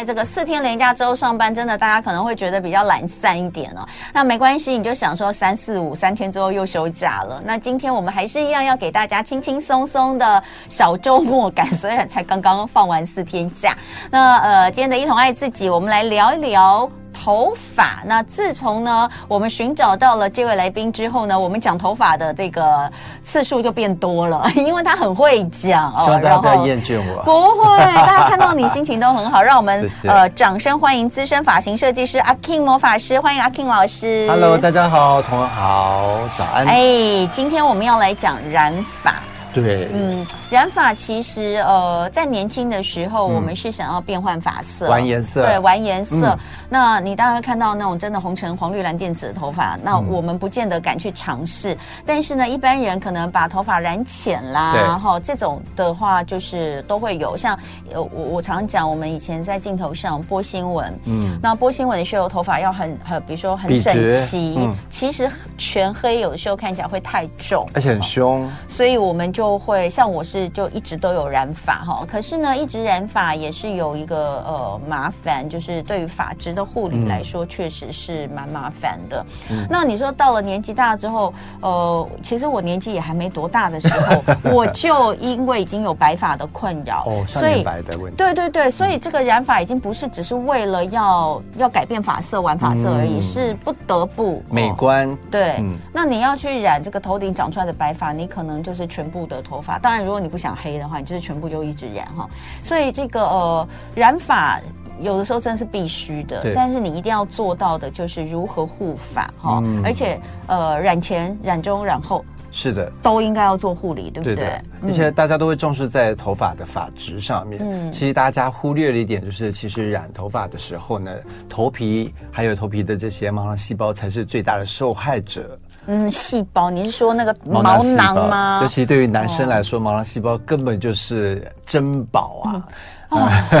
在这个四天连假之后上班，真的大家可能会觉得比较懒散一点哦。那没关系，你就想说三四五三天之后又休假了。那今天我们还是一样要给大家轻轻松松的小周末感，虽然才刚刚放完四天假。那呃，今天的一同爱自己，我们来聊一聊。头发，那自从呢，我们寻找到了这位来宾之后呢，我们讲头发的这个次数就变多了，因为他很会讲哦。希望大家不要厌倦我。不会，大家看到你心情都很好。让我们 呃，掌声欢迎资深发型设计师阿 King 魔法师，欢迎阿 King 老师。Hello，大家好，同学好，早安。哎，今天我们要来讲染发。对，嗯，染发其实呃，在年轻的时候，我们是想要变换发色，玩颜色，对，玩颜色。那你当然看到那种真的红橙黄绿蓝靛紫的头发，那我们不见得敢去尝试。但是呢，一般人可能把头发染浅啦，然后这种的话就是都会有。像呃，我我常讲，我们以前在镜头上播新闻，嗯，那播新闻的时候头发要很很，比如说很整齐，其实全黑有的时候看起来会太重，而且很凶，所以我们就。就会像我是就一直都有染发哈，可是呢，一直染发也是有一个呃麻烦，就是对于发质的护理来说，确实是蛮麻烦的。嗯、那你说到了年纪大之后，呃，其实我年纪也还没多大的时候，我就因为已经有白发的困扰，哦，所以白的问题，对对对，所以这个染发已经不是只是为了要要改变发色、玩发色而已，嗯、是不得不美观。对，嗯、那你要去染这个头顶长出来的白发，你可能就是全部。的头发，当然，如果你不想黑的话，你就是全部就一直染哈。所以这个呃染发有的时候真的是必须的，但是你一定要做到的就是如何护发哈，嗯、而且呃染前、染中、染后是的，都应该要做护理，对不对？而且大家都会重视在头发的发质上面。嗯，其实大家忽略了一点，就是其实染头发的时候呢，头皮还有头皮的这些毛囊细胞才是最大的受害者。嗯，细胞，你是说那个毛囊吗？尤其对于男生来说，哦、毛囊细胞根本就是珍宝啊。嗯哦，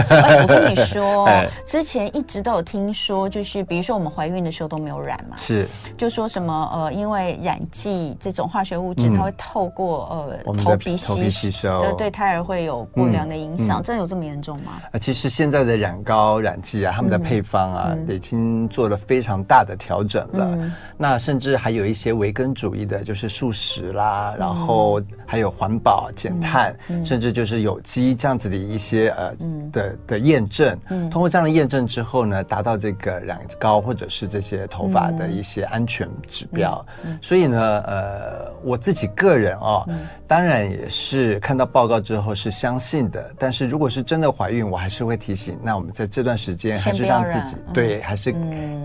哎，我跟你说，之前一直都有听说，就是比如说我们怀孕的时候都没有染嘛，是，就说什么呃，因为染剂这种化学物质，它会透过呃头皮吸收，对对胎儿会有不良的影响，真的有这么严重吗？啊，其实现在的染膏、染剂啊，他们的配方啊，已经做了非常大的调整了。那甚至还有一些维根主义的，就是素食啦，然后还有环保、减碳，甚至就是有机这样子的一些呃。嗯的的验证，嗯，通过这样的验证之后呢，达到这个染膏或者是这些头发的一些安全指标。嗯，所以呢，呃，我自己个人哦，当然也是看到报告之后是相信的。但是如果是真的怀孕，我还是会提醒，那我们在这段时间还是让自己对，还是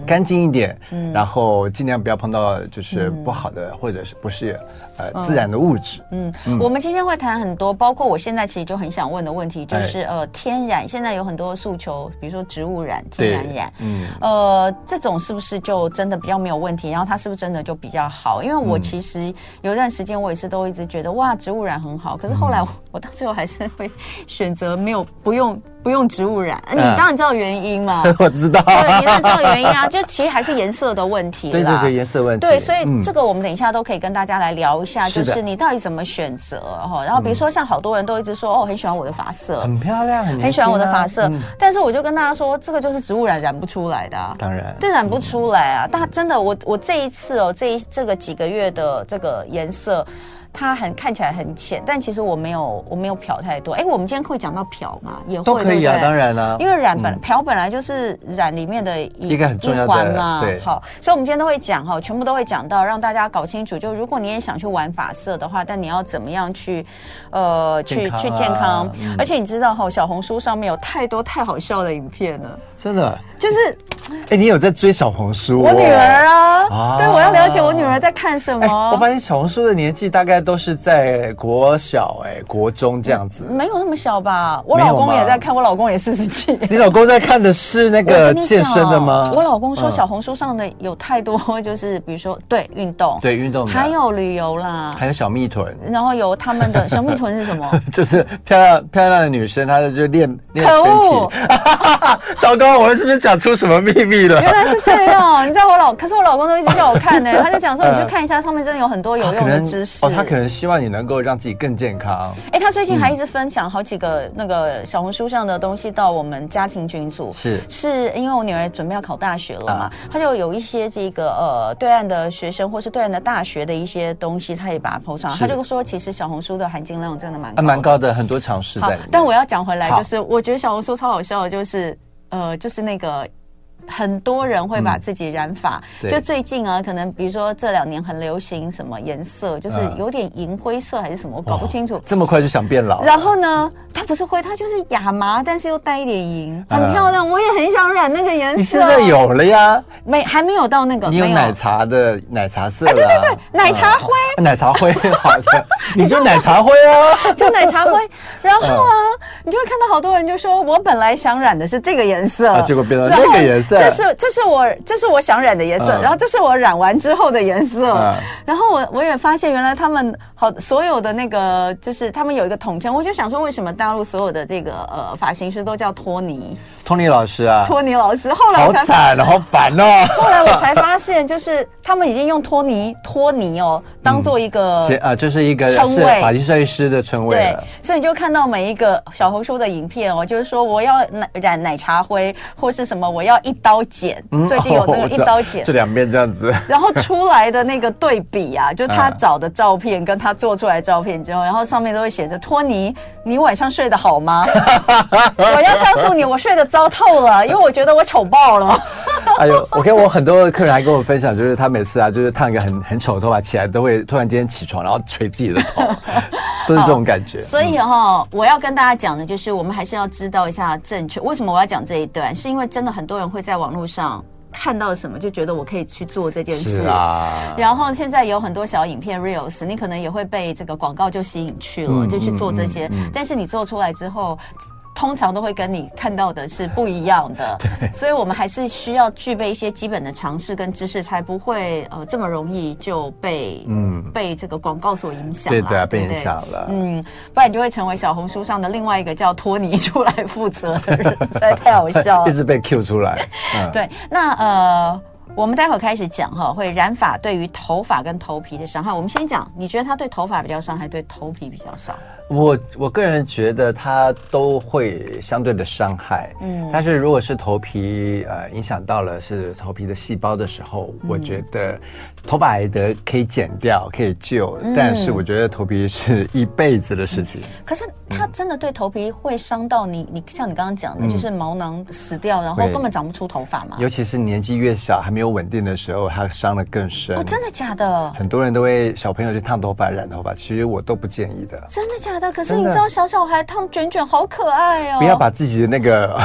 干净一点，嗯，然后尽量不要碰到就是不好的或者是不是呃自然的物质。嗯，我们今天会谈很多，包括我现在其实就很想问的问题，就是呃。天然现在有很多诉求，比如说植物染、天然染，嗯，呃，这种是不是就真的比较没有问题？然后它是不是真的就比较好？因为我其实有一段时间我也是都一直觉得哇，植物染很好，可是后来我，我到最后还是会选择没有不用。不用植物染，你当然知道原因嘛？我知道，对，你当然知道原因啊，就其实还是颜色的问题啦。对对对，颜色问题。对，所以这个我们等一下都可以跟大家来聊一下，就是你到底怎么选择哈。然后比如说像好多人都一直说哦，很喜欢我的发色，很漂亮，很很喜欢我的发色，但是我就跟大家说，这个就是植物染染不出来的。当然，这染不出来啊！但真的，我我这一次哦，这一这个几个月的这个颜色。它很看起来很浅，但其实我没有我没有漂太多。哎，我们今天会讲到漂嘛？也会都可以啊，当然了。因为染本漂本来就是染里面的一个很重要的嘛。对，好，所以我们今天都会讲哈，全部都会讲到，让大家搞清楚。就如果你也想去玩发色的话，但你要怎么样去，呃，去去健康。而且你知道哈，小红书上面有太多太好笑的影片了，真的。就是，哎，你有在追小红书？我女儿啊，对，我要了解我女儿在看什么。我发现小红书的年纪大概。都是在国小哎，国中这样子，没有那么小吧？我老公也在看，我老公也四十几。你老公在看的是那个健身的吗？我老公说小红书上的有太多，就是比如说对运动，对运动，还有旅游啦，还有小蜜臀，然后有他们的 小蜜臀是什么？就是漂亮漂亮的女生，她就练练身体。糟糕，我们是不是讲出什么秘密了？原来是这样，你知道我老，可是我老公都一直叫我看呢，他就讲说你去看一下，上面真的有很多有用的知识。哦，他可。能希望你能够让自己更健康。哎，他最近还一直分享好几个那个小红书上的东西到我们家庭群组，是是因为我女儿准备要考大学了嘛，他就有一些这个呃对岸的学生或是对岸的大学的一些东西，他也把它 po 上，他就说其实小红书的含金量真的蛮高，蛮高的，很多常识在里面。但我要讲回来，就是我觉得小红书超好笑的，就是呃，就是那个。很多人会把自己染发，嗯、就最近啊，可能比如说这两年很流行什么颜色，就是有点银灰色还是什么，我搞不清楚。这么快就想变老？然后呢，它不是灰，它就是亚麻，但是又带一点银，很漂亮。我也很想染那个颜色。你现在有了呀？没，还没有到那个。你有奶茶的奶茶色？哎，对对对，奶茶灰，奶茶灰，好的，你就奶茶灰啊，就奶茶灰。然后啊，你就会看到好多人就说，我本来想染的是这个颜色，结果变成那个颜色。这是这是我这是我想染的颜色，然后这是我染完之后的颜色，然后我我也发现原来他们好所有的那个就是他们有一个统称，我就想说为什么大陆所有的这个呃发型师都叫托尼？托尼老师啊，托尼老师，后来我才好惨，好烦哦。后来我才发现，就是他们已经用托尼托尼哦当做一个啊，就是一个称谓，发型设计师的称谓。对，所以你就看到每一个小红书的影片哦，就是说我要奶染奶茶灰或是什么，我要一刀剪。最近有那个一刀剪，这两边这样子，然后出来的那个对比啊，就他找的照片跟他做出来的照片之后，然后上面都会写着托尼，你晚上睡得好吗？我要告诉你，我睡得糟透了，因为我觉得我丑爆了。哎呦，我跟我很多客人还跟我分享，就是他每次啊，就是烫一个很很丑的头发起来，都会突然间起床，然后捶自己的头，都是这种感觉。所以哈、哦，我要跟大家讲的就是，我们还是要知道一下正确。为什么我要讲这一段？是因为真的很多人会在网络上。看到什么就觉得我可以去做这件事啊，然后现在有很多小影片 reels，你可能也会被这个广告就吸引去了，嗯、就去做这些。嗯嗯嗯、但是你做出来之后。通常都会跟你看到的是不一样的，对，所以我们还是需要具备一些基本的常识跟知识，才不会呃这么容易就被嗯被这个广告所影响。对的，被影响了。嗯，不然你就会成为小红书上的另外一个叫托尼出来负责的人，实在太好笑了，一直被 Q 出来。嗯、对，那呃，我们待会儿开始讲哈，会染发对于头发跟头皮的伤害。我们先讲，你觉得它对头发比较伤，还对头皮比较伤？我我个人觉得它都会相对的伤害，嗯，但是如果是头皮呃影响到了是头皮的细胞的时候，嗯、我觉得头发癌的可以剪掉，可以救，嗯、但是我觉得头皮是一辈子的事情。嗯、可是它真的对头皮会伤到你？你像你刚刚讲的，嗯、就是毛囊死掉，然后根本长不出头发嘛？尤其是年纪越小还没有稳定的时候，它伤的更深。哦，真的假的？很多人都会小朋友去烫头发、染头发，其实我都不建议的。真的假的？可是你知道小小孩烫卷卷好可爱哦！不要把自己的那个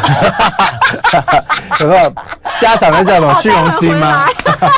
有没有家长的这种虚荣心吗？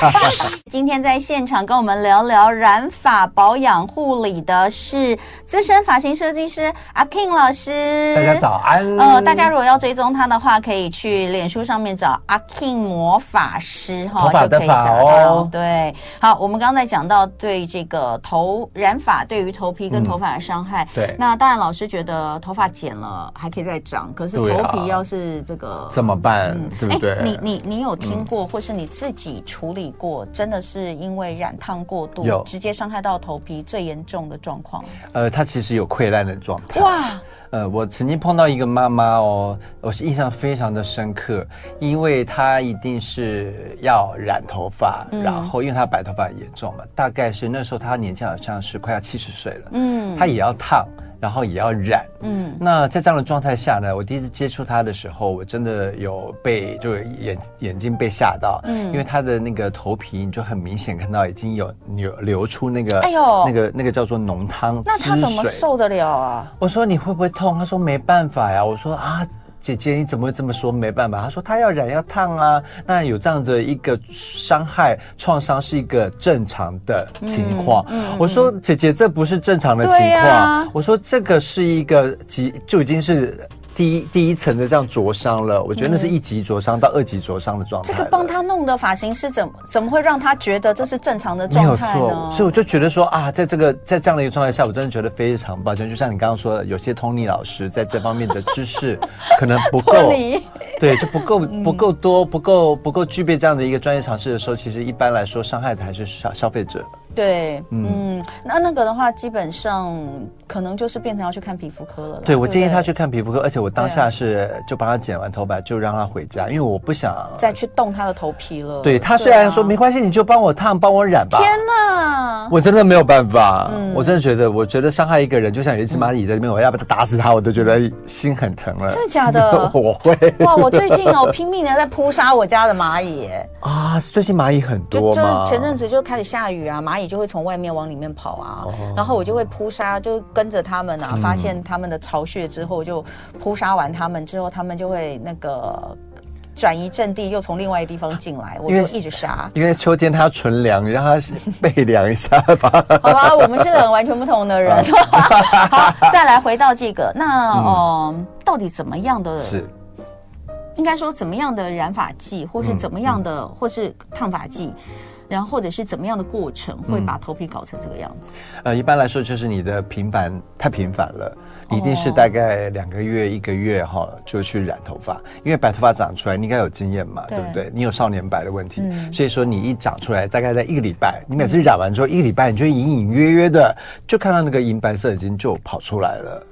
今天在现场跟我们聊聊染发保养护理的是资深发型设计师阿 King 老师。大家早安。呃，大家如果要追踪他的话，可以去脸书上面找阿 King 魔法师哈，头发的发哦，就可以找到。对，好，我们刚才讲到对这个头染发对于头皮跟头发的伤害。嗯、对，那当然老师。是觉得头发剪了还可以再长，可是头皮要是这个怎么办？对不对？你你你有听过，或是你自己处理过，真的是因为染烫过度，直接伤害到头皮最严重的状况？呃，它其实有溃烂的状态。哇！呃，我曾经碰到一个妈妈哦，我是印象非常的深刻，因为她一定是要染头发，然后因为她白头发很严重嘛，大概是那时候她年纪好像是快要七十岁了，嗯，她也要烫。然后也要染，嗯，那在这样的状态下呢，我第一次接触他的时候，我真的有被，就是眼眼睛被吓到，嗯，因为他的那个头皮，你就很明显看到已经有流流出那个，哎呦，那个那个叫做浓汤，那他怎么受得了啊？我说你会不会痛？他说没办法呀。我说啊。姐姐，你怎么会这么说？没办法，他说他要染要烫啊。那有这样的一个伤害创伤是一个正常的情况。嗯嗯、我说姐姐，这不是正常的情况。啊、我说这个是一个几就已经是。第一第一层的这样灼伤了，我觉得那是一级灼伤到二级灼伤的状态。这个帮他弄的发型师怎么怎么会让他觉得这是正常的状态呢？所以我就觉得说啊，在这个在这样的一个状态下，我真的觉得非常抱歉。就像你刚刚说的，有些 Tony 老师在这方面的知识 可能不够，对，就不够不够多，不够不够具备这样的一个专业常识的时候，其实一般来说伤害的还是消消费者。对，嗯，那那个的话，基本上可能就是变成要去看皮肤科了。对，我建议他去看皮肤科，而且我当下是就帮他剪完头发，就让他回家，因为我不想 再去动他的头皮了。对，他虽然说没关系，你就帮我烫，帮我染吧。天哪，我真的没有办法，我真的觉得，我觉得伤害一个人，就像有一只蚂蚁在这边，我要把它打死它，我都觉得心很疼了。真的假的？我会。哇，我最近哦拼命的在扑杀我家的蚂蚁。啊，最近蚂蚁很多就？就前阵子就开始下雨啊，蚂蚁就会从外面往里面跑啊，然后我就会扑杀，就跟着他们啊，发现他们的巢穴之后，就扑杀完他们之后，他们就会那个转移阵地，又从另外一个地方进来，我就一直杀。因为秋天它要存粮，让它 备粮一下吧。好吧，我们是两个完全不同的人。好，再来回到这个，那嗯，到底怎么样的？是。应该说怎么样的染发剂，或是怎么样的，嗯、或是烫发剂，然后或者是怎么样的过程，会把头皮搞成这个样子？呃，一般来说就是你的频繁太频繁了，一定是大概两个月、一个月哈就去染头发，因为白头发长出来，你应该有经验嘛，对，对不对？你有少年白的问题，嗯、所以说你一长出来，大概在一个礼拜，你每次染完之后、嗯、一个礼拜，你就隐隐约约的就看到那个银白色已经就跑出来了，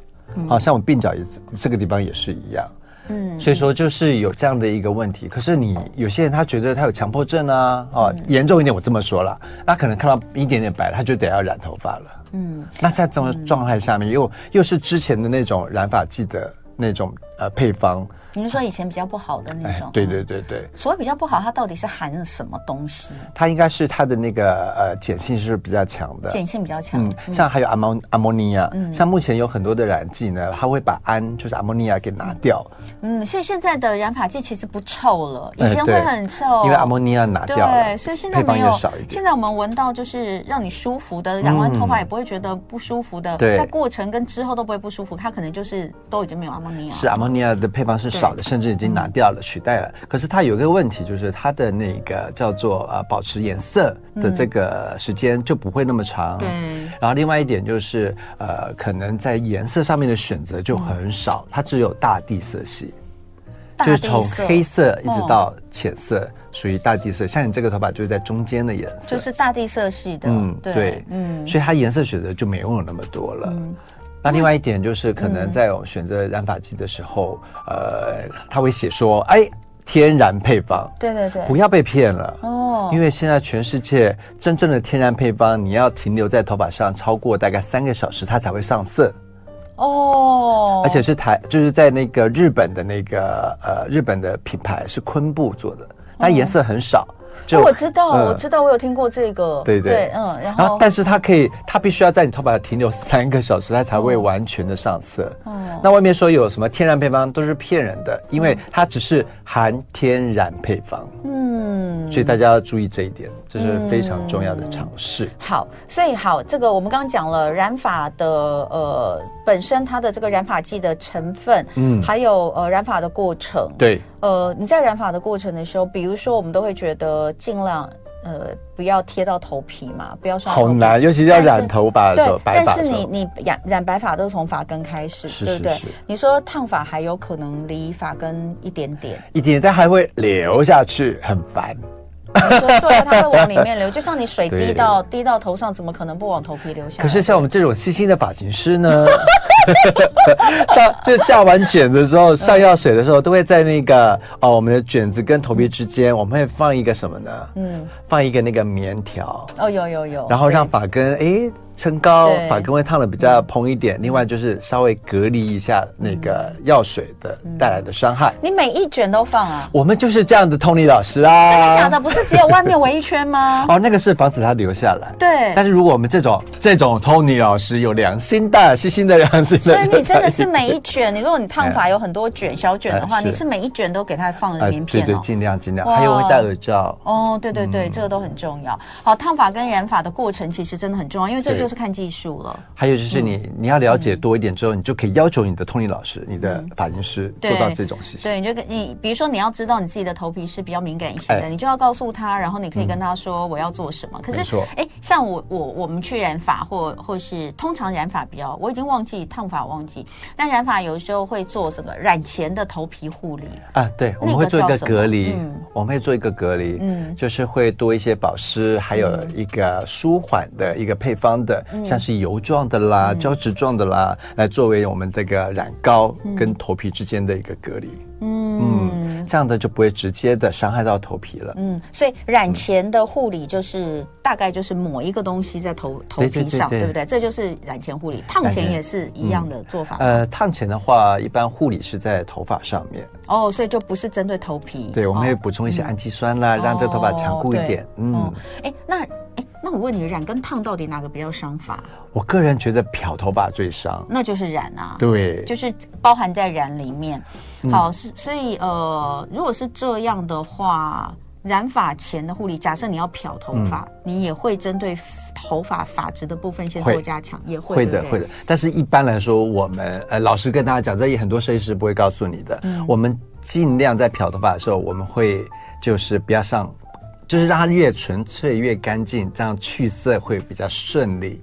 好、嗯、像我鬓角也这个地方也是一样。嗯，所以说就是有这样的一个问题，可是你有些人他觉得他有强迫症啊，哦，严重一点我这么说了，他可能看到一点点白，他就得要染头发了。嗯，那在这种状态下面，又又是之前的那种染发剂的那种呃配方。你是说以前比较不好的那种？对对对对。所谓比较不好，它到底是含了什么东西？它应该是它的那个呃碱性是比较强的，碱性比较强。嗯，像还有阿莫阿莫尼亚，嗯，像目前有很多的染剂呢，它会把氨就是阿莫尼亚给拿掉。嗯，所以现在的染发剂其实不臭了，以前会很臭，因为阿莫尼亚拿掉了。对，所以现在没有。现在我们闻到就是让你舒服的，染完头发也不会觉得不舒服的。对，在过程跟之后都不会不舒服，它可能就是都已经没有阿莫尼亚。是阿摩尼亚的配方是少的，甚至已经拿。拿掉了，取代了。可是它有一个问题，就是它的那个叫做呃保持颜色的这个时间就不会那么长。对。然后另外一点就是呃，可能在颜色上面的选择就很少，它只有大地色系，就是从黑色一直到浅色，属于大地色。像你这个头发就是在中间的颜色，就是大地色系的。嗯，对，嗯，所以它颜色选择就没有那么多了。那另外一点就是，可能在我选择染发剂的时候，嗯、呃，他会写说，哎，天然配方，对对对，不要被骗了。哦，因为现在全世界真正的天然配方，你要停留在头发上超过大概三个小时，它才会上色。哦，而且是台，就是在那个日本的那个呃，日本的品牌是昆布做的，它颜色很少。哦就我知道，我知道，我有听过这个。对对，嗯，然后，但是它可以，它必须要在你头发停留三个小时，它才会完全的上色。哦，那外面说有什么天然配方都是骗人的，因为它只是含天然配方。嗯，所以大家要注意这一点，这是非常重要的尝试。好，所以好，这个我们刚刚讲了染发的呃本身它的这个染发剂的成分，嗯，还有呃染发的过程，对。呃，你在染发的过程的时候，比如说我们都会觉得尽量呃不要贴到头皮嘛，不要刷。好难，尤其是要染头发的时候，对，但是你你染染白发都是从发根开始，是对不对？你说烫发还有可能离发根一点点，一点点，但还会流下去，很烦。对，它会往里面流，就像你水滴到滴到头上，怎么可能不往头皮流下？可是像我们这种细心的发型师呢，上就架完卷子之后，上药水的时候，都会在那个哦，我们的卷子跟头皮之间，我们会放一个什么呢？嗯，放一个那个棉条。哦，有有有。然后让发根哎。撑高，发根会烫的比较蓬一点。另外就是稍微隔离一下那个药水的带来的伤害。你每一卷都放啊？我们就是这样的，Tony 老师啊。真的假的？不是只有外面围一圈吗？哦，那个是防止它留下来。对。但是如果我们这种这种 Tony 老师有良心的、细心的良心的，所以你真的是每一卷，你如果你烫发 有很多卷小卷的话，你是每一卷都给它放棉片哦。对对，尽量尽量。还有会戴耳罩。哦，对对对，这个都很重要。好，烫发跟染发的过程其实真的很重要，因为这就是。就是看技术了。还有就是你、嗯、你要了解多一点之后，嗯、你就可以要求你的通灵老师、嗯、你的发型师做到这种事情。对，你就跟你比如说你要知道你自己的头皮是比较敏感型的，哎、你就要告诉他，然后你可以跟他说我要做什么。嗯、可是，哎，像我我我们去染发或或是通常染发比较，我已经忘记烫发忘记，但染发有时候会做这个染前的头皮护理。啊，对，我们会做一个隔离，嗯、我们会做一个隔离，嗯，就是会多一些保湿，还有一个舒缓的一个配方的，嗯、像是油状的啦、胶质状的啦，来作为我们这个染膏跟头皮之间的一个隔离。嗯，嗯，这样的就不会直接的伤害到头皮了。嗯，所以染前的护理就是、嗯、大概就是抹一个东西在头头皮上，对，不对？这就是染前护理。烫前也是一样的做法。呃，烫前的话，一般护理是在头发上面。哦，所以就不是针对头皮。对，我们会补充一些氨基酸啦，嗯、让这头发强固一点。哦、嗯，哎，那哎，那我问你，染跟烫到底哪个比较伤发？我个人觉得漂头发最伤，那就是染啊，对，就是包含在染里面。好，是、嗯、所以呃，如果是这样的话，染发前的护理，假设你要漂头发，嗯、你也会针对头发发质的部分先做加强，会也会会的，会的。但是一般来说，我们呃，老实跟大家讲，这也很多设计师不会告诉你的。嗯、我们尽量在漂头发的时候，我们会就是不要上，就是让它越纯粹越干净，这样去色会比较顺利。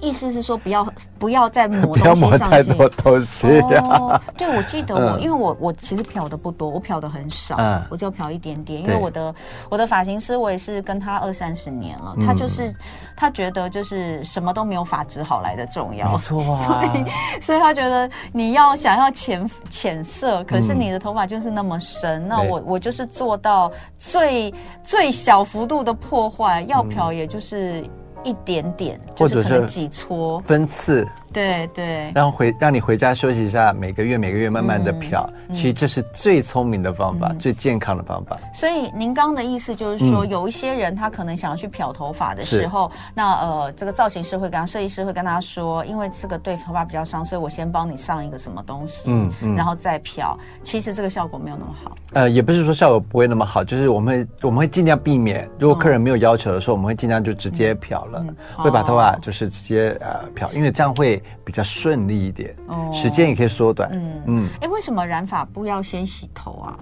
意思是说，不要不要再抹 东西上去。不要抹太多东西。哦，对，我记得我，因为我我其实漂的不多，我漂的很少，我就漂一点点。因为我的我的发型师，我也是跟他二三十年了，他就是他觉得就是什么都没有发质好来的重要。没错啊。所以所以他觉得你要想要浅浅色，可是你的头发就是那么深，那我我就是做到最最小幅度的破坏，要漂也就是。一点点，或者是几撮分次。对对，然后回让你回家休息一下，每个月每个月慢慢的漂，嗯、其实这是最聪明的方法，嗯、最健康的方法。所以您刚刚的意思就是说，嗯、有一些人他可能想要去漂头发的时候，那呃，这个造型师会跟他，设计师会跟他说，因为这个对头发比较伤，所以我先帮你上一个什么东西，嗯嗯，然后再漂。其实这个效果没有那么好。呃，也不是说效果不会那么好，就是我们会我们会尽量避免，如果客人没有要求的时候，嗯、我们会尽量就直接漂了，会把头发就是直接呃漂，因为这样会比较顺。利一点，哦，时间也可以缩短。嗯嗯，哎，为什么染发不要先洗头啊？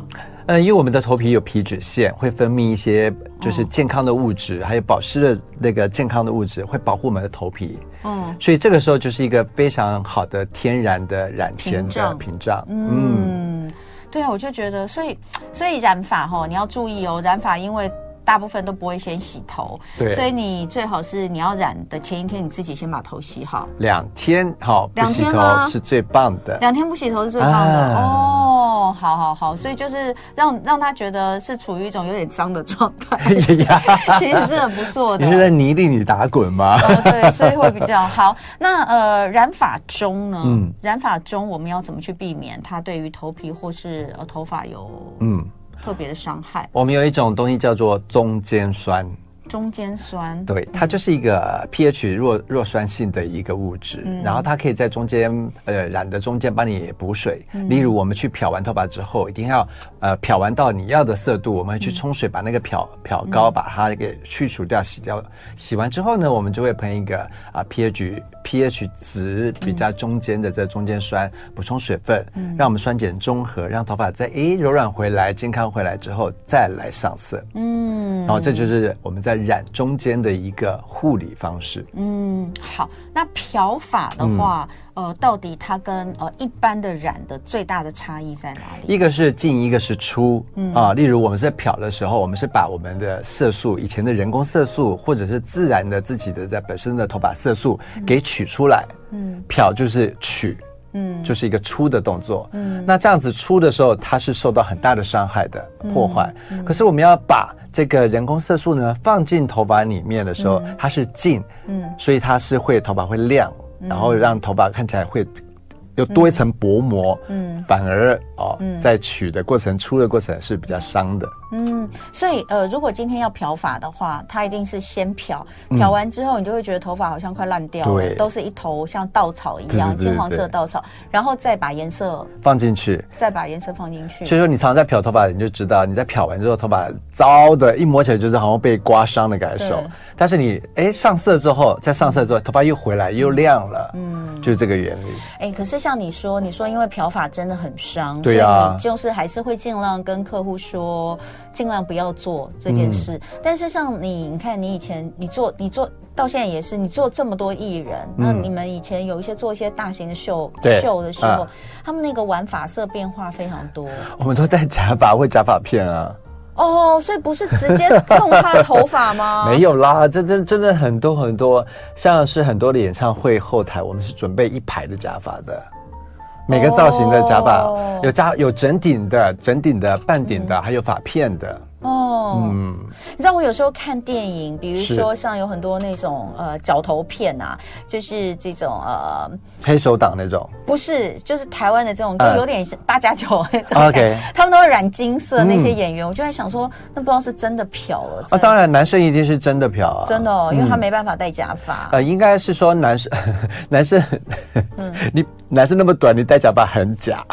呃，因为我们的头皮有皮脂腺，会分泌一些就是健康的物质，哦、还有保湿的那个健康的物质，会保护我们的头皮。嗯，所以这个时候就是一个非常好的天然的染前的屏障。嗯，嗯对啊，我就觉得，所以所以染发哈，你要注意哦，染发因为。大部分都不会先洗头，对，所以你最好是你要染的前一天，你自己先把头洗好。两天好，两天头是最棒的。两天不洗头是最棒的、啊、哦，好好好，所以就是让让他觉得是处于一种有点脏的状态，其实是很不错的。你是在泥地里打滚吗？呃，对，所以会比较好。那呃，染发中呢？嗯，染发中我们要怎么去避免它对于头皮或是呃头发有嗯？特别的伤害。我们有一种东西叫做中间酸。中间酸，对，它就是一个 pH 弱弱酸性的一个物质，嗯、然后它可以在中间呃染的中间帮你补水。嗯、例如我们去漂完头发之后，一定要呃漂完到你要的色度，我们去冲水把那个漂漂膏把它给去除掉、洗掉。洗完之后呢，我们就会喷一个啊、呃、pH pH 值比较中间的这中间酸，补充水分，嗯、让我们酸碱中和，让头发在诶柔软回来、健康回来之后再来上色。嗯，然后这就是我们在。染中间的一个护理方式。嗯，好。那漂法的话，嗯、呃，到底它跟呃一般的染的最大的差异在哪里？一个是进，一个是出。嗯啊，例如我们在漂的时候，我们是把我们的色素，以前的人工色素或者是自然的自己的在本身的头发色素给取出来。嗯，漂就是取。嗯，就是一个出的动作。嗯，那这样子出的时候，它是受到很大的伤害的破坏。嗯。嗯、可是我们要把这个人工色素呢放进头发里面的时候，它是进，嗯，所以它是会头发会亮，然后让头发看起来会又多一层薄膜，嗯，反而哦，嗯、在取的过程、出的过程是比较伤的。嗯，所以呃，如果今天要漂发的话，它一定是先漂，漂完之后你就会觉得头发好像快烂掉了，对，都是一头像稻草一样金黄色的稻草，然后再把颜色放进去，再把颜色放进去。所以说，你常常在漂头发，你就知道你在漂完之后，头发糟的，一摸起来就是好像被刮伤的感受。但是你哎上色之后，再上色之后，头发又回来又亮了，嗯，就是这个原理。哎，可是像你说，你说因为漂发真的很伤，对啊，所以你就是还是会尽量跟客户说，尽量不要做这件事。嗯、但是像你，你看你以前你做你做到现在也是，你做这么多艺人，嗯、那你们以前有一些做一些大型的秀秀的时候，啊、他们那个玩法色变化非常多。我们都戴假发或假发片啊。哦，所以不是直接弄他的头发吗？没有啦，真真真的很多很多，像是很多的演唱会后台，我们是准备一排的假发的，每个造型的假发、哦、有扎有整顶的、整顶的、半顶的，嗯、还有发片的。哦，嗯，你知道我有时候看电影，比如说像有很多那种呃角头片啊，就是这种呃黑手党那种，不是，就是台湾的这种，就有点八加九那种。OK，他们都会染金色，那些演员，我就在想说，那不知道是真的漂了啊？当然，男生一定是真的漂啊，真的哦，因为他没办法戴假发。呃，应该是说男生，男生，嗯，你男生那么短，你戴假发很假，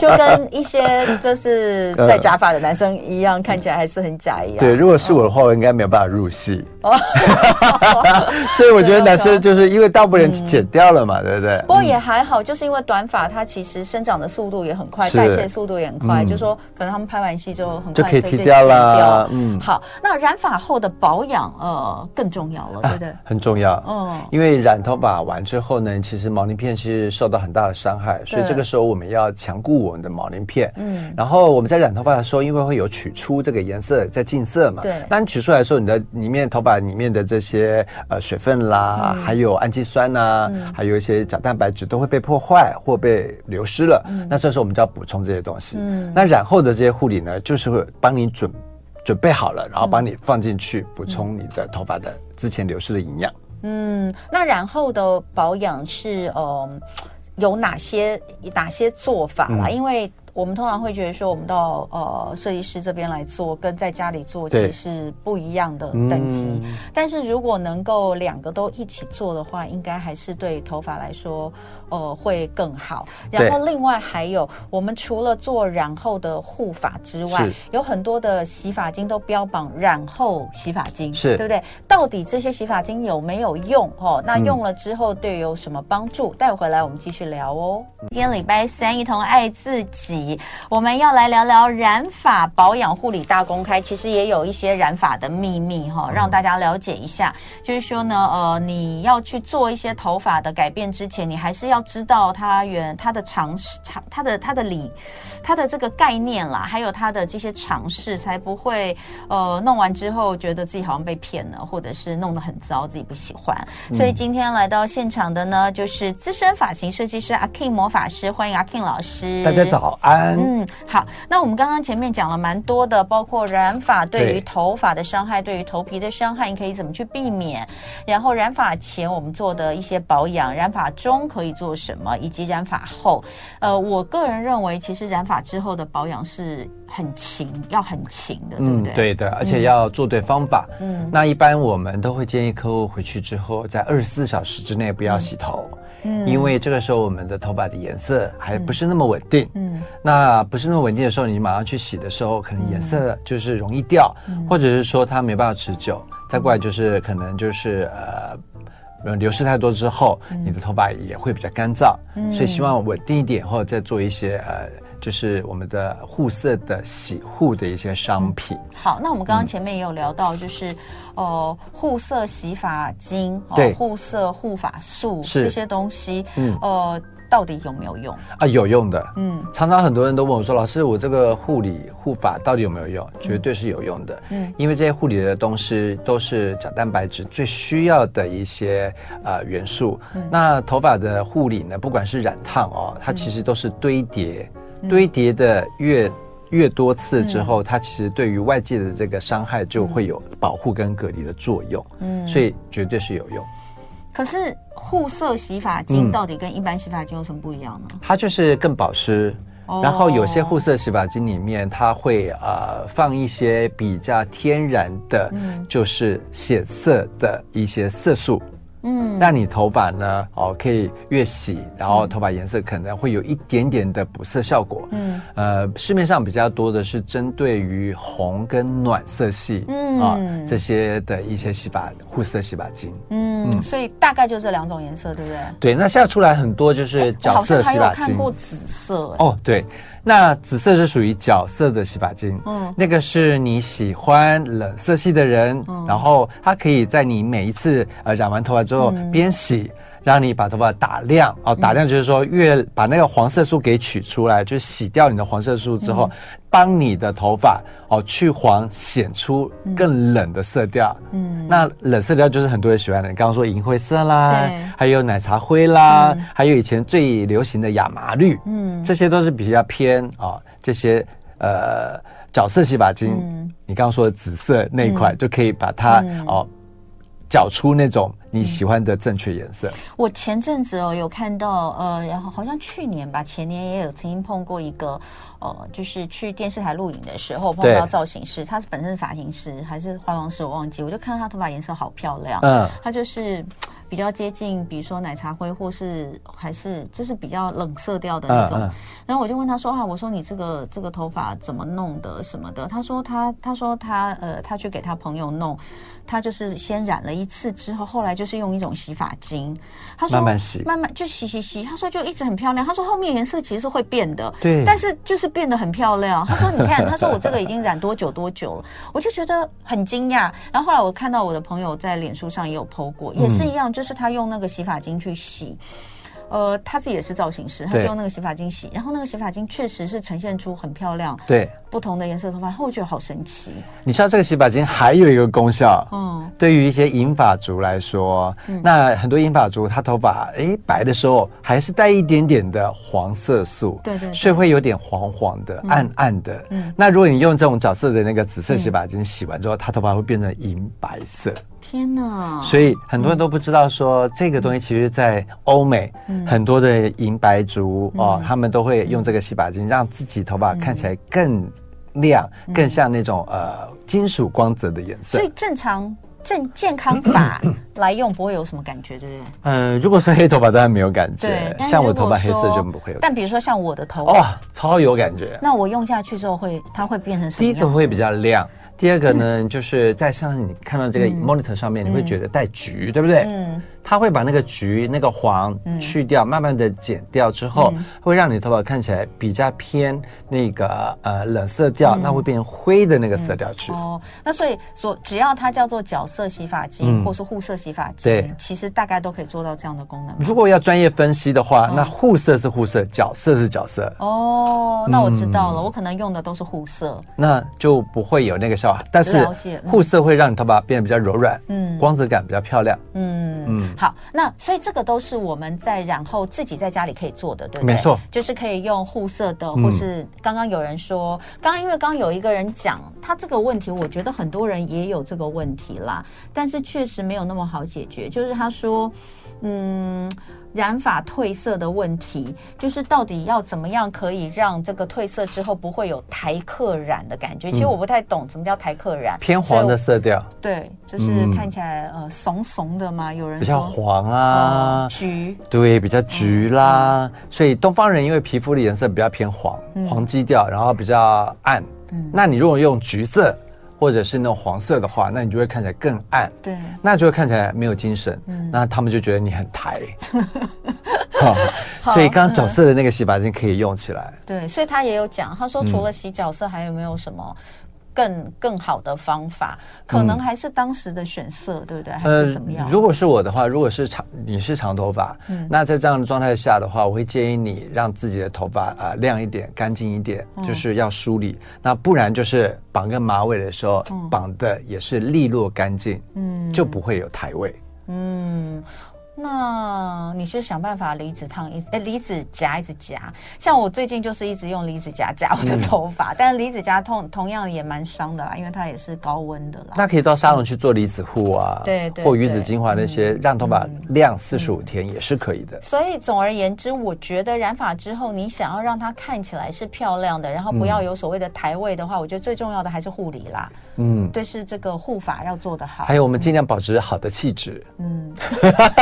就跟一些就是戴假发的男生一。一样看起来还是很假一样。对，如果是我的话，我应该没有办法入戏。哦，所以我觉得男生就是因为大部分人剪掉了嘛，对不对？不过也还好，就是因为短发它其实生长的速度也很快，代谢速度也很快，就说可能他们拍完戏就很快就可以剃掉了。嗯，好，那染发后的保养呃更重要了，对不对？很重要。嗯，因为染头发完之后呢，其实毛鳞片是受到很大的伤害，所以这个时候我们要强固我们的毛鳞片。嗯，然后我们在染头发的时候，因为会有取出这个颜色在净色嘛，对，那你取出来的时候，你的里面头发里面的这些呃水分啦，嗯、还有氨基酸呐、啊，嗯、还有一些角蛋白质都会被破坏或被流失了。嗯、那这时候我们就要补充这些东西。嗯，那染后的这些护理呢，就是会帮你准准备好了，然后帮你放进去补充你的头发的之前流失的营养。嗯，那染后的保养是呃有哪些哪些做法啦？嗯、因为我们通常会觉得说，我们到呃设计师这边来做，跟在家里做其实是不一样的等级。嗯、但是如果能够两个都一起做的话，应该还是对头发来说，呃，会更好。然后另外还有，我们除了做染后的护发之外，有很多的洗发精都标榜染后洗发精，是对不对？到底这些洗发精有没有用？哦，那用了之后对有什么帮助？待会回来我们继续聊哦。今天礼拜三，一同爱自己，我们要来聊聊染发保养护理大公开。其实也有一些染发的秘密哈，让大家了解一下。就是说呢，呃，你要去做一些头发的改变之前，你还是要知道它原它的常识、常它的它的理、它的这个概念啦，还有它的这些常识，才不会呃弄完之后觉得自己好像被骗了，或者是弄得很糟，自己不喜欢。所以今天来到现场的呢，就是资深发型设计师阿 King 魔法师，欢迎阿 King 老师。大家早安。嗯，好。那我们刚刚前面讲了蛮多的，包括染发对于头发的伤害，对，于头皮的伤害，你可以怎么去避免？然后染发前我们做的一些保养，染发中可以做什么，以及染发后，呃，我个人认为，其实染发之后的保养是很勤，要很勤的，对不对？嗯，对的，而且要做对方法。嗯，那一般我们都会建议客户回去之后，在二十四小时之内不要洗头。嗯嗯，因为这个时候我们的头发的颜色还不是那么稳定，嗯，嗯，那不是那么稳定的时候，你马上去洗的时候，可能颜色就是容易掉，嗯，或者是说它没办法持久。再过来就是可能就是呃，流失太多之后，你的头发也会比较干燥，嗯，所以希望稳定一点，或者再做一些呃。就是我们的护色的洗护的一些商品。好，那我们刚刚前面也有聊到，就是、嗯、呃护色洗发精、对护色护发素是这些东西，嗯呃到底有没有用啊？有用的，嗯，常常很多人都问我说：“老师，我这个护理护发到底有没有用？”绝对是有用的，嗯，因为这些护理的东西都是角蛋白质最需要的一些呃元素。嗯、那头发的护理呢，不管是染烫哦，它其实都是堆叠。堆叠的越越多次之后，嗯、它其实对于外界的这个伤害就会有保护跟隔离的作用，嗯，所以绝对是有用。可是护色洗发精到底跟一般洗发精有什么不一样呢？它就是更保湿。然后有些护色洗发精里面，它会呃放一些比较天然的，就是显色的一些色素。嗯，那你头发呢？哦，可以越洗，然后头发颜色可能会有一点点的补色效果。嗯，呃，市面上比较多的是针对于红跟暖色系，嗯啊这些的一些洗发护色洗发精。嗯，嗯，所以大概就这两种颜色，对不对？对，那现在出来很多就是角色洗发精。我好像还有看过紫色。哦，对。那紫色是属于角色的洗发精，嗯，那个是你喜欢冷色系的人，嗯，然后它可以在你每一次呃染完头发之后边洗，嗯，让你把头发打亮。哦，打亮就是说越把那个黄色素给取出来，就洗掉你的黄色素之后。嗯帮你的头发哦去黄，显出更冷的色调。嗯，那冷色调就是很多人喜欢的。你刚刚说银灰色啦，对，还有奶茶灰啦，嗯、还有以前最流行的亚麻绿。嗯，这些都是比较偏啊、哦，这些呃角色洗发精。嗯，你刚刚说的紫色那一块、嗯、就可以把它、嗯、哦搅出那种你喜欢的正确颜色。我前阵子哦有看到呃，然后好像去年吧，前年也有曾经碰过一个。哦、呃，就是去电视台录影的时候碰到造型师，他是本身是发型师还是化妆师，我忘记。我就看到他头发颜色好漂亮，嗯，他就是比较接近，比如说奶茶灰，或是还是就是比较冷色调的那种。嗯嗯、然后我就问他说：“哈、啊，我说你这个这个头发怎么弄的什么的？”他说他他说他呃，他去给他朋友弄，他就是先染了一次之后，后来就是用一种洗发精，他说慢慢洗，慢慢就洗洗洗。他说就一直很漂亮。他说后面颜色其实是会变的，对，但是就是。变得很漂亮。他说：“你看，他说我这个已经染多久多久了，我就觉得很惊讶。然后后来我看到我的朋友在脸书上也有 po 过，也是一样，就是他用那个洗发精去洗。”呃，他自己也是造型师，他就用那个洗发精洗，然后那个洗发精确实是呈现出很漂亮，对不同的颜色头发，我觉得好神奇。你知道这个洗发精还有一个功效，嗯，对于一些银发族来说，嗯、那很多银发族他头发哎白的时候还是带一点点的黄色素，对，对对，所以会有点黄黄的、嗯、暗暗的。嗯，那如果你用这种角色的那个紫色洗发精洗完之后，他、嗯、头发会变成银白色。天呐！所以很多人都不知道说，这个东西其实，在欧美很多的银白族哦，他们都会用这个洗发精，让自己头发看起来更亮，更像那种呃金属光泽的颜色。所以正常正健康法 来用不会有什么感觉，对不对？嗯，如果是黑头发当然没有感觉，像我头发黑色就不会有。但比如说像我的头发，哇，超有感觉。那我用下去之后会，它会变成什么？第一个会比较亮。第二个呢，嗯、就是在上你看到这个 monitor 上面，你会觉得带橘，嗯、对不对？嗯。它会把那个橘、那个黄去掉，嗯、慢慢的剪掉之后，嗯、会让你头发看起来比较偏那个呃冷色调，嗯、那会变成灰的那个色调去。嗯、哦，那所以说只要它叫做角色洗发精，嗯、或是护色洗发精，对，其实大概都可以做到这样的功能。如果要专业分析的话，哦、那护色是护色，角色是角色。哦，那我知道了，嗯、我可能用的都是护色，那就不会有那个效果。但是护色会让你头发变得比较柔软，嗯，光泽感比较漂亮，嗯。嗯。好，那所以这个都是我们在然后自己在家里可以做的，对不对？没错，就是可以用护色的，或是刚刚有人说，刚刚因为刚刚有一个人讲他这个问题，我觉得很多人也有这个问题啦，但是确实没有那么好解决，就是他说，嗯。染发褪色的问题，就是到底要怎么样可以让这个褪色之后不会有台客染的感觉？其实我不太懂什么叫台客染，偏黄的色调。对，就是看起来呃怂怂的嘛。有人说比较黄啊，橘，对，比较橘啦。所以东方人因为皮肤的颜色比较偏黄，黄基调，然后比较暗。嗯，那你如果用橘色。或者是那种黄色的话，那你就会看起来更暗，对，那就会看起来没有精神，嗯，那他们就觉得你很抬，好，所以刚刚角色的那个洗发精可以用起来，对，所以他也有讲，他说除了洗角色，还有没有什么？更更好的方法，可能还是当时的选色，嗯、对不对？还是怎么样？呃、如果是我的话，如果是长你是长头发，嗯，那在这样的状态下的话，我会建议你让自己的头发啊、呃、亮一点、干净一点，嗯、就是要梳理。那不然就是绑个马尾的时候，嗯、绑的也是利落干净，嗯，就不会有台位。嗯，那你是想办法离子烫一诶离子夹一直夹，像我最近就是一直用离子夹夹我的头发，嗯、但离子夹同同样也蛮伤的啦，因为它也是高温的啦。那可以到沙龙去做离子护啊，对对，或鱼子精华那些，让头发晾四十五天也是可以的。所以总而言之，我觉得染发之后，你想要让它看起来是漂亮的，然后不要有所谓的台位的话，嗯、我觉得最重要的还是护理啦。嗯，对，是这个护发要做得好。还有我们尽量保持好的气质。嗯。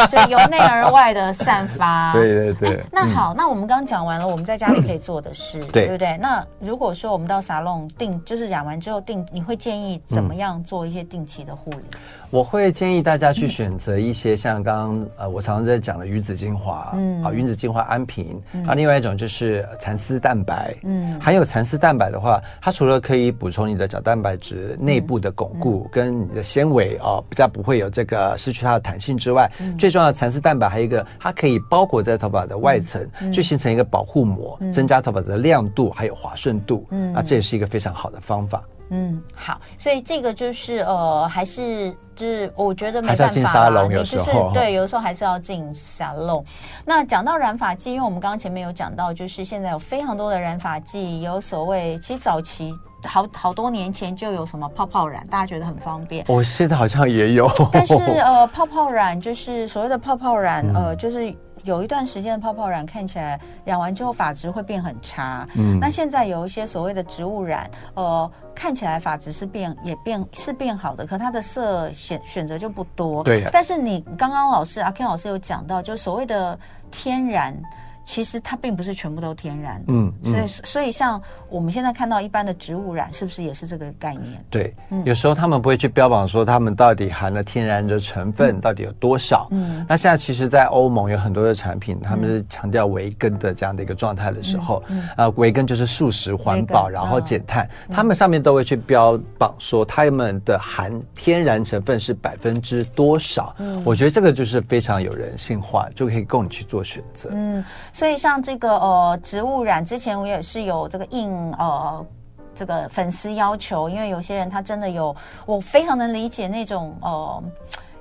由内而外的散发，对 对对。那好，嗯、那我们刚刚讲完了，我们在家里可以做的事，对，对不对？那如果说我们到沙龙定，就是染完之后定，你会建议怎么样做一些定期的护理？嗯我会建议大家去选择一些像刚刚呃，我常常在讲的鱼子精华，嗯，啊，鱼子精华安瓶，嗯、啊，另外一种就是蚕丝蛋白，嗯，含有蚕丝蛋白的话，它除了可以补充你的角蛋白质内部的巩固，跟你的纤维哦，比较不会有这个失去它的弹性之外，嗯、最重要的蚕丝蛋白还有一个，它可以包裹在头发的外层，嗯、就形成一个保护膜，嗯、增加头发的亮度还有滑顺度，嗯，那这也是一个非常好的方法。嗯，好，所以这个就是呃，还是就是我觉得没办法，还是要进沙龙，有时候，就是对，有时候还是要进沙龙。那讲到染发剂，因为我们刚刚前面有讲到，就是现在有非常多的染发剂，有所谓，其实早期好好多年前就有什么泡泡染，大家觉得很方便。我、哦、现在好像也有，但是呃，泡泡染就是所谓的泡泡染，嗯、呃，就是。有一段时间的泡泡染看起来染完之后发质会变很差，嗯，那现在有一些所谓的植物染，呃，看起来发质是变也变是变好的，可它的色选选择就不多，对啊。但是你刚刚老师阿 Ken 老师有讲到，就所谓的天然。其实它并不是全部都天然的，嗯，嗯，所以所以像我们现在看到一般的植物染，是不是也是这个概念？对，嗯，有时候他们不会去标榜说他们到底含了天然的成分到底有多少，嗯，那现在其实，在欧盟有很多的产品，他们是强调维根的这样的一个状态的时候，嗯，啊，维根就是素食环保，然后减碳，他们上面都会去标榜说他们的含天然成分是百分之多少，嗯，我觉得这个就是非常有人性化，就可以供你去做选择，嗯。所以像这个呃植物染，之前我也是有这个应呃这个粉丝要求，因为有些人他真的有，我非常能理解那种呃。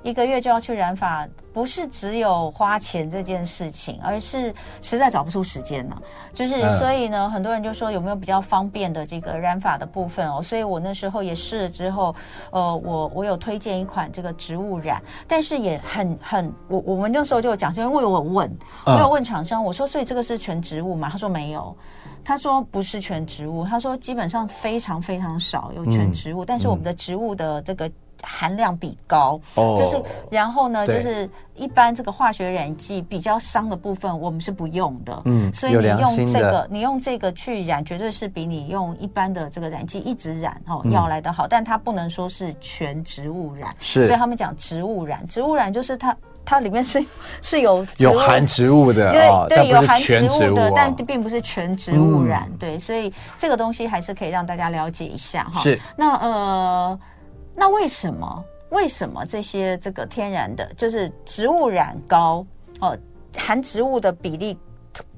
一个月就要去染发，不是只有花钱这件事情，而是实在找不出时间了。就是所以呢，很多人就说有没有比较方便的这个染发的部分哦。所以我那时候也试了之后，呃，我我有推荐一款这个植物染，但是也很很，我我们那时候就有讲，因为我有问，我有问厂商，我说所以这个是全植物吗？他说没有，他说不是全植物，他说基本上非常非常少有全植物，嗯、但是我们的植物的这个。含量比高，哦、就是然后呢，就是一般这个化学染剂比较伤的部分，我们是不用的。嗯，所以你用这个，你用这个去染，绝对是比你用一般的这个染剂一直染哦要来的好。嗯、但它不能说是全植物染，是，所以他们讲植物染，植物染就是它它里面是 是有有含植物的，对、哦、对，有含植物的，但并不是全植物染。嗯、对，所以这个东西还是可以让大家了解一下哈。是，那呃。那为什么？为什么这些这个天然的，就是植物染膏哦，含植物的比例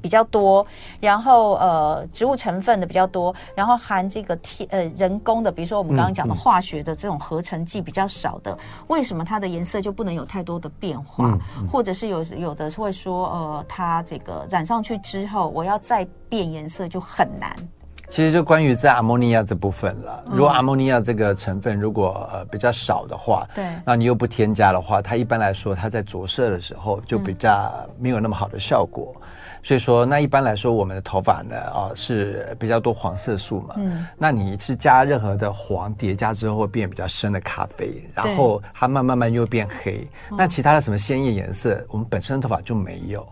比较多，然后呃，植物成分的比较多，然后含这个天呃人工的，比如说我们刚刚讲的化学的这种合成剂比较少的，嗯嗯、为什么它的颜色就不能有太多的变化？或者是有有的会说，呃，它这个染上去之后，我要再变颜色就很难。其实就关于在阿摩尼亚这部分了。如果阿摩尼亚这个成分如果呃比较少的话，对，那你又不添加的话，它一般来说它在着色的时候就比较没有那么好的效果。嗯、所以说，那一般来说我们的头发呢，啊、呃、是比较多黄色素嘛。嗯。那你是加任何的黄叠加之后会变比较深的咖啡，然后它慢慢慢又变黑。那其他的什么鲜艳颜色，我们本身的头发就没有。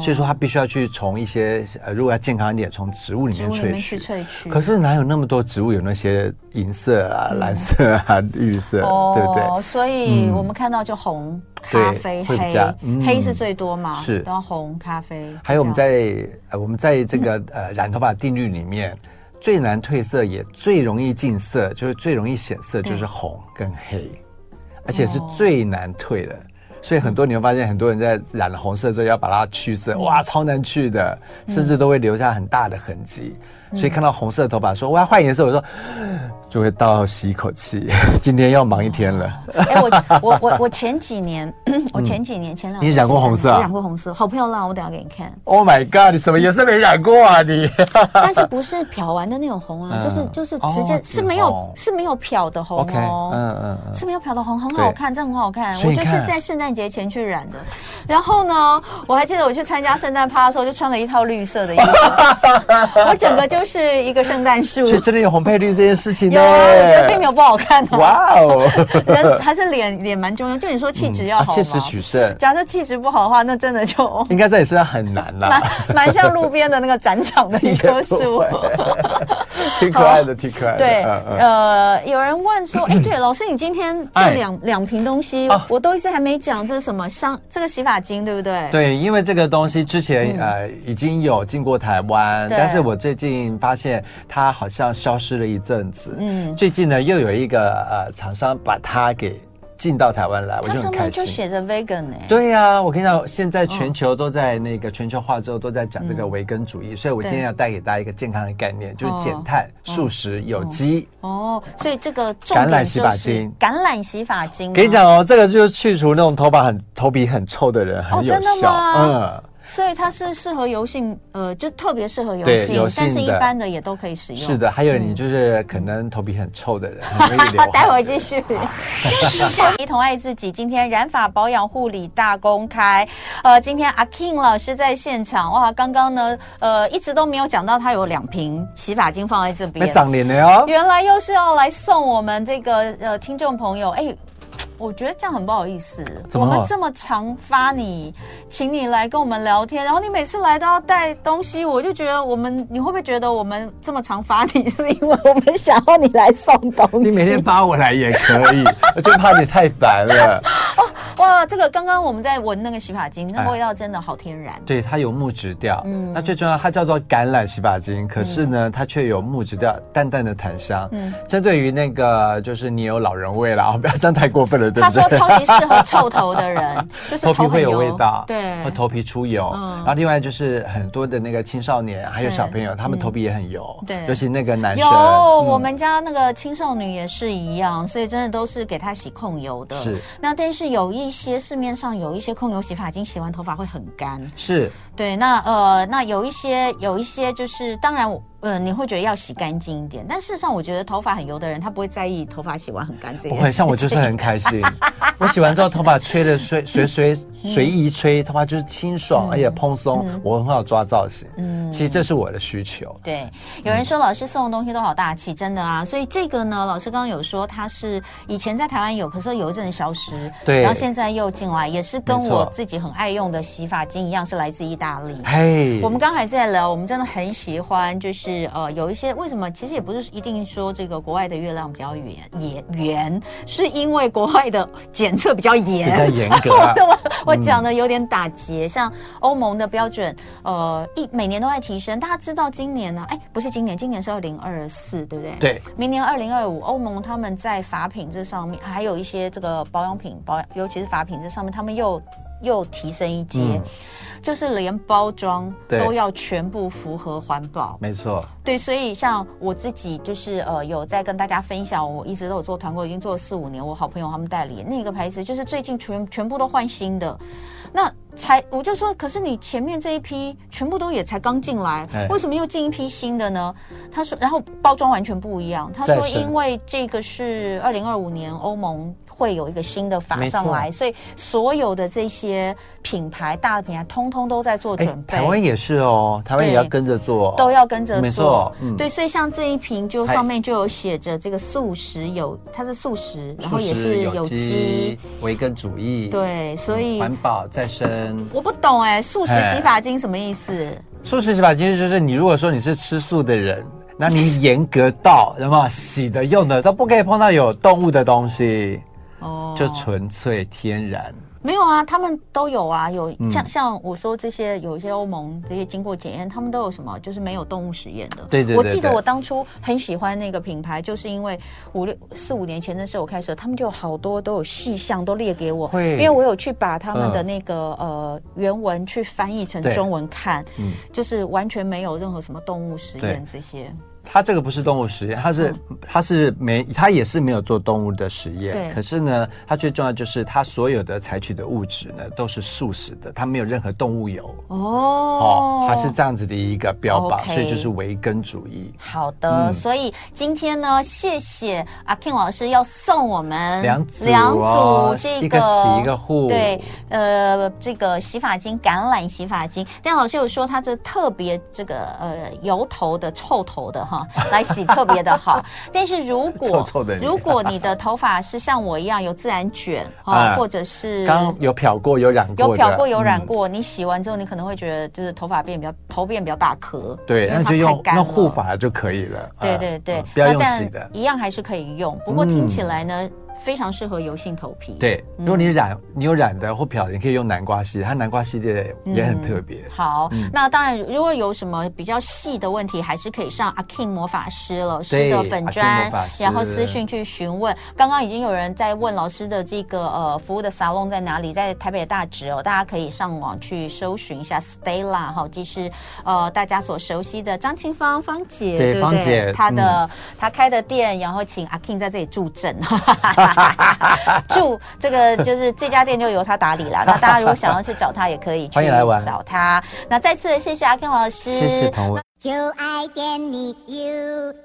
所以说，它必须要去从一些呃，如果要健康一点，从植物里面萃取。萃取。可是哪有那么多植物有那些银色啊、蓝色啊、绿色，对不对？所以我们看到就红、咖啡、黑，黑是最多嘛？是。然后红、咖啡。还有我们在呃，我们在这个呃染头发定律里面，最难褪色也最容易进色，就是最容易显色，就是红跟黑，而且是最难褪的。所以很多你会发现，很多人在染了红色之后要把它去色，哇，超难去的，甚至都会留下很大的痕迹。所以看到红色的头发，说我要换颜色，我说就会倒吸一口气，今天要忙一天了。哎，我我我我前几年，我前几年前两年你染过红色，染过红色，好漂亮，我等下给你看。Oh my god！你什么颜色没染过啊你？但是不是漂完的那种红啊，就是就是直接是没有是没有漂的红哦，嗯嗯，是没有漂的红，很好看，这很好看。我就是在圣诞节前去染的，然后呢，我还记得我去参加圣诞趴的时候，就穿了一套绿色的衣服，我整个就是一个圣诞树。所以真的有红配绿这件事情呢？有啊，我觉得并没有不好看的。哇哦，人还是脸脸蛮重要。就你说气质要好，气质取胜。假设气质不好的话，那真的就 应该在你身上很难啦。蛮蛮像路边的那个展场的一棵树，挺可爱的，挺可爱的。对，呃，有人问说，哎，对，老师，你今天这两两瓶东西，我都一直还没讲，这是什么香？这个洗发精，对不对？对，因为这个东西之前呃已经有进过台湾，但是我最近发现它好像消失了一阵子。嗯，最近呢又有一个呃厂商把它给。进到台湾来，我就很开心。它上面就写着 vegan 呢。对呀，我跟你讲，现在全球都在那个全球化之后都在讲这个维根主义，所以我今天要带给大家一个健康的概念，就是减碳、素食、有机。哦，所以这个橄榄洗发精，橄榄洗发精。跟你讲哦，这个就是去除那种头发很头皮很臭的人很有效。嗯。所以它是适合油性，呃，就特别适合油性，油性，但是一般的也都可以使用。是的，还有你就是可能头皮很臭的人，待会儿继续。休息一下，一同爱自己。今天染发保养护理大公开，呃，今天阿 King 老师在现场哇，刚刚呢，呃，一直都没有讲到他有两瓶洗发精放在这边，没赏脸的哟。原来又是要来送我们这个呃听众朋友，哎。我觉得这样很不好意思。我们这么常发你，请你来跟我们聊天，然后你每次来都要带东西，我就觉得我们，你会不会觉得我们这么常发你，是因为我们想要你来送东西？你每天发我来也可以，我就怕你太烦了。哇，这个刚刚我们在闻那个洗发精，那个味道真的好天然。对，它有木质调。嗯，那最重要，它叫做橄榄洗发精，可是呢，它却有木质调，淡淡的檀香。嗯，针对于那个就是你有老人味了啊，不要这样太过分了。他说超级适合臭头的人，就是头皮会有味道，对，会头皮出油。然后另外就是很多的那个青少年还有小朋友，他们头皮也很油。对，尤其那个男生。有，我们家那个青少女也是一样，所以真的都是给他洗控油的。是。那但是有一些市面上有一些控油洗发精，洗完头发会很干。是。对，那呃，那有一些有一些就是，当然我。呃，你会觉得要洗干净一点，但事实上，我觉得头发很油的人，他不会在意头发洗完很干净。不会，像我就是很开心，我洗完之后头发吹的随随随随意吹，头发就是清爽而且蓬松，我很好抓造型。嗯，其实这是我的需求。对，有人说老师送的东西都好大气，真的啊。所以这个呢，老师刚刚有说他是以前在台湾有，可是有一阵消失，对，然后现在又进来，也是跟我自己很爱用的洗发精一样，是来自意大利。嘿，我们刚才在聊，我们真的很喜欢，就是。呃，有一些为什么？其实也不是一定说这个国外的月亮比较圆，也圆，是因为国外的检测比较严，比较严格、啊。我我讲的有点打结，嗯、像欧盟的标准，呃，一每年都在提升。大家知道今年呢？哎，不是今年，今年是二零二四，对不对？对。明年二零二五，欧盟他们在法品这上面，还有一些这个保养品保，尤其是法品这上面，他们又又提升一阶。嗯就是连包装都要全部符合环保，没错。对，所以像我自己就是呃有在跟大家分享，我一直都有做团购，已经做了四五年。我好朋友他们代理那个牌子，就是最近全全部都换新的。那才我就说，可是你前面这一批全部都也才刚进来，为什么又进一批新的呢？他说，然后包装完全不一样。他说，因为这个是二零二五年欧盟。会有一个新的法上来，所以所有的这些品牌，大的品牌，通通都在做准备。台湾也是哦，台湾也要跟着做，都要跟着做。嗯，对，所以像这一瓶，就上面就有写着这个素食有，它是素食，然后也是有机，维根主义。对，所以环保再生。我不懂哎，素食洗发精什么意思？素食洗发精就是你如果说你是吃素的人，那你严格到什么洗的用的都不可以碰到有动物的东西。哦，就纯粹天然。没有啊，他们都有啊，有像、嗯、像我说这些，有一些欧盟这些经过检验，他们都有什么，就是没有动物实验的。对对对，对。我记得我当初很喜欢那个品牌，就是因为五六四五年前的时候我开始，他们就有好多都有细项都列给我，因为我有去把他们的那个、嗯、呃原文去翻译成中文看，嗯，就是完全没有任何什么动物实验这些。它这个不是动物实验，它是、嗯、它是没它也是没有做动物的实验。对。可是呢，它最重要就是它所有的采取的物质呢都是素食的，它没有任何动物油。哦。哦，它是这样子的一个标榜，okay、所以就是维根主义。好的，嗯、所以今天呢，谢谢阿 King 老师要送我们两组两组这个一个洗一个护。对，呃，这个洗发精橄榄洗发精，但老师有说它这特别这个呃油头的臭头的哈。来洗特别的好，但是如果如果你的头发是像我一样有自然卷啊，或者是刚有漂过有染过有漂过有染过，你洗完之后你可能会觉得就是头发变比较头变比较大颗，对，那就用那护发就可以了。对对对，不要用洗的，一样还是可以用。不过听起来呢。非常适合油性头皮。对，如果你染，嗯、你有染的或漂的，你可以用南瓜系列，它南瓜系列也很特别。嗯、好，嗯、那当然，如果有什么比较细的问题，还是可以上阿 King 魔法师老师的粉砖，然后私讯去询问。刚刚已经有人在问老师的这个呃服务的沙龙在哪里，在台北的大直哦，大家可以上网去搜寻一下 Stella 哈，就是呃大家所熟悉的张清芳芳姐，对，对不对？芳姐，她的她、嗯、开的店，然后请阿 King 在这里助阵。住这个就是这家店就由他打理了。那大家如果想要去找他，也可以去欢迎来玩找他。那再次谢谢阿 Ken 老师，谢谢就爱点你 UFO。